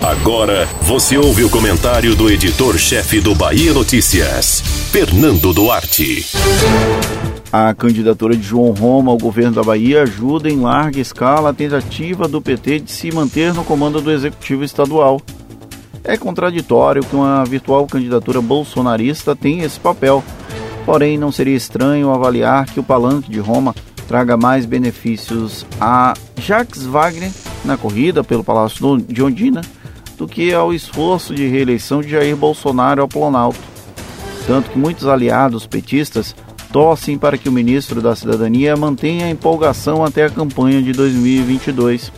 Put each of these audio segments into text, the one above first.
Agora você ouve o comentário do editor-chefe do Bahia Notícias, Fernando Duarte. A candidatura de João Roma ao governo da Bahia ajuda em larga escala a tentativa do PT de se manter no comando do executivo estadual. É contraditório que uma virtual candidatura bolsonarista tenha esse papel, porém não seria estranho avaliar que o palanque de Roma traga mais benefícios a Jacques Wagner na corrida pelo Palácio de Ondina do que ao esforço de reeleição de Jair Bolsonaro ao Planalto. Tanto que muitos aliados petistas torcem para que o ministro da Cidadania mantenha a empolgação até a campanha de 2022.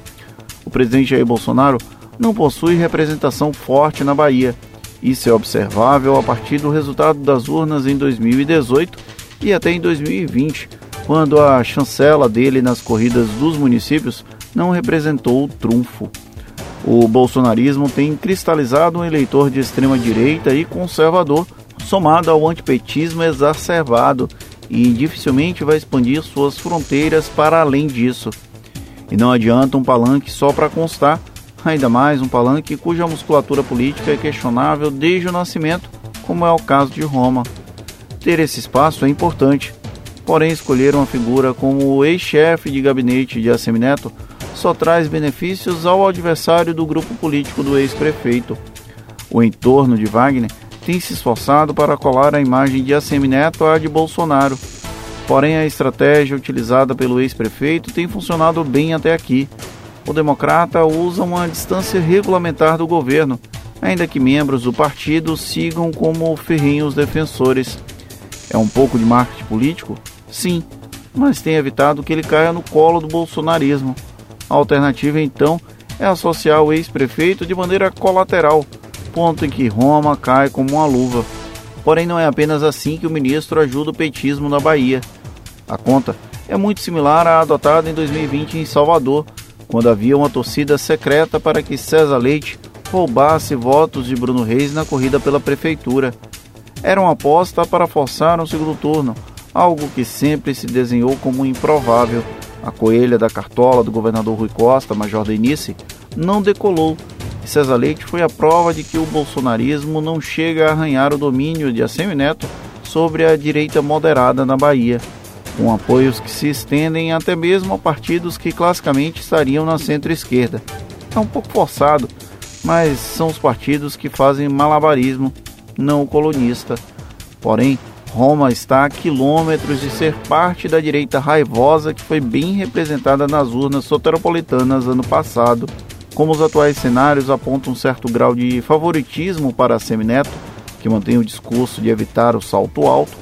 O presidente Jair Bolsonaro não possui representação forte na Bahia. Isso é observável a partir do resultado das urnas em 2018 e até em 2020, quando a chancela dele nas corridas dos municípios não representou o trunfo. O bolsonarismo tem cristalizado um eleitor de extrema direita e conservador, somado ao antipetismo exacerbado, e dificilmente vai expandir suas fronteiras para além disso. E não adianta um palanque só para constar, ainda mais um palanque cuja musculatura política é questionável desde o nascimento, como é o caso de Roma. Ter esse espaço é importante, porém escolher uma figura como o ex-chefe de gabinete de Assemineto só traz benefícios ao adversário do grupo político do ex-prefeito. O entorno de Wagner tem se esforçado para colar a imagem de Assemineto à de Bolsonaro. Porém, a estratégia utilizada pelo ex-prefeito tem funcionado bem até aqui. O democrata usa uma distância regulamentar do governo, ainda que membros do partido sigam como ferrinhos defensores. É um pouco de marketing político? Sim, mas tem evitado que ele caia no colo do bolsonarismo. A alternativa, então, é associar o ex-prefeito de maneira colateral, ponto em que Roma cai como uma luva. Porém, não é apenas assim que o ministro ajuda o petismo na Bahia. A conta é muito similar à adotada em 2020 em Salvador, quando havia uma torcida secreta para que César Leite roubasse votos de Bruno Reis na corrida pela prefeitura. Era uma aposta para forçar um segundo turno, algo que sempre se desenhou como improvável. A coelha da cartola do governador Rui Costa, Major Denise, não decolou. E César Leite foi a prova de que o bolsonarismo não chega a arranhar o domínio de Assemineto sobre a direita moderada na Bahia, com apoios que se estendem até mesmo a partidos que classicamente estariam na centro-esquerda. É um pouco forçado, mas são os partidos que fazem malabarismo, não o colunista. Porém, Roma está a quilômetros de ser parte da direita raivosa que foi bem representada nas urnas soteropolitanas ano passado. Como os atuais cenários apontam um certo grau de favoritismo para a Semineto, que mantém o discurso de evitar o salto alto,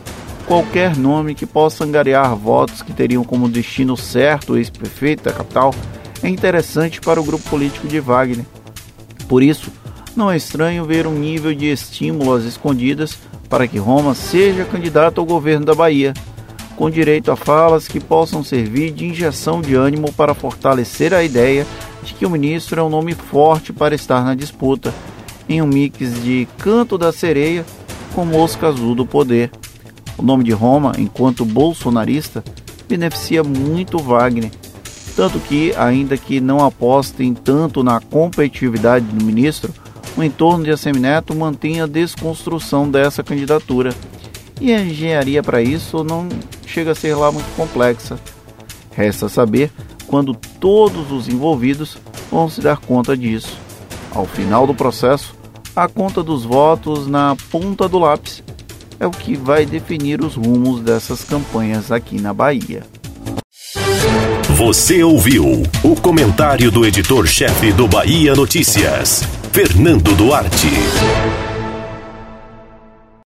qualquer nome que possa angariar votos que teriam como destino certo o ex-prefeito da capital é interessante para o grupo político de Wagner. Por isso, não é estranho ver um nível de estímulo às escondidas para que Roma seja candidato ao governo da Bahia, com direito a falas que possam servir de injeção de ânimo para fortalecer a ideia de que o ministro é um nome forte para estar na disputa, em um mix de canto da sereia com mosca azul do poder. O nome de Roma, enquanto bolsonarista, beneficia muito Wagner, tanto que, ainda que não apostem tanto na competitividade do ministro, o entorno de Assemineto mantém a desconstrução dessa candidatura. E a engenharia para isso não chega a ser lá muito complexa. Resta saber quando todos os envolvidos vão se dar conta disso. Ao final do processo, a conta dos votos na ponta do lápis é o que vai definir os rumos dessas campanhas aqui na Bahia. Você ouviu o comentário do editor-chefe do Bahia Notícias. Fernando Duarte.